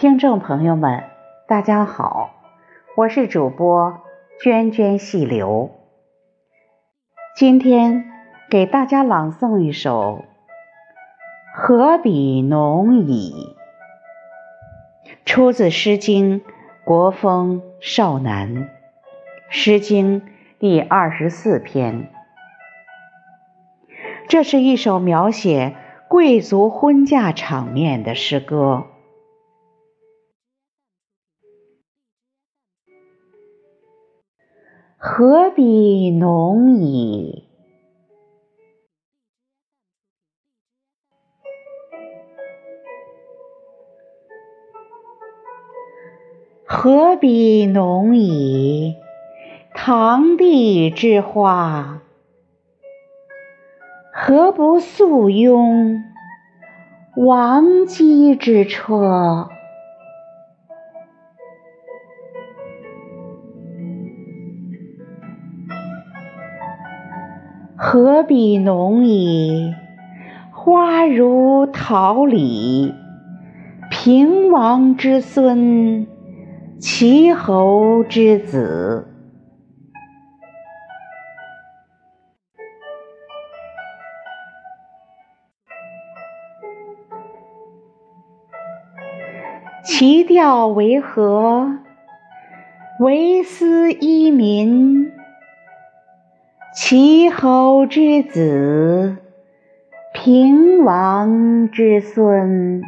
听众朋友们，大家好，我是主播涓涓细流。今天给大家朗诵一首《何比浓矣》，出自《诗经·国风·少南》，《诗经》第二十四篇。这是一首描写贵族婚嫁场面的诗歌。何比浓矣？何比浓矣？堂棣之花，何不素拥王姬之车？何比浓矣？花如桃李，平王之孙，齐侯之子。其调为何？为斯伊民。齐侯之子，平王之孙。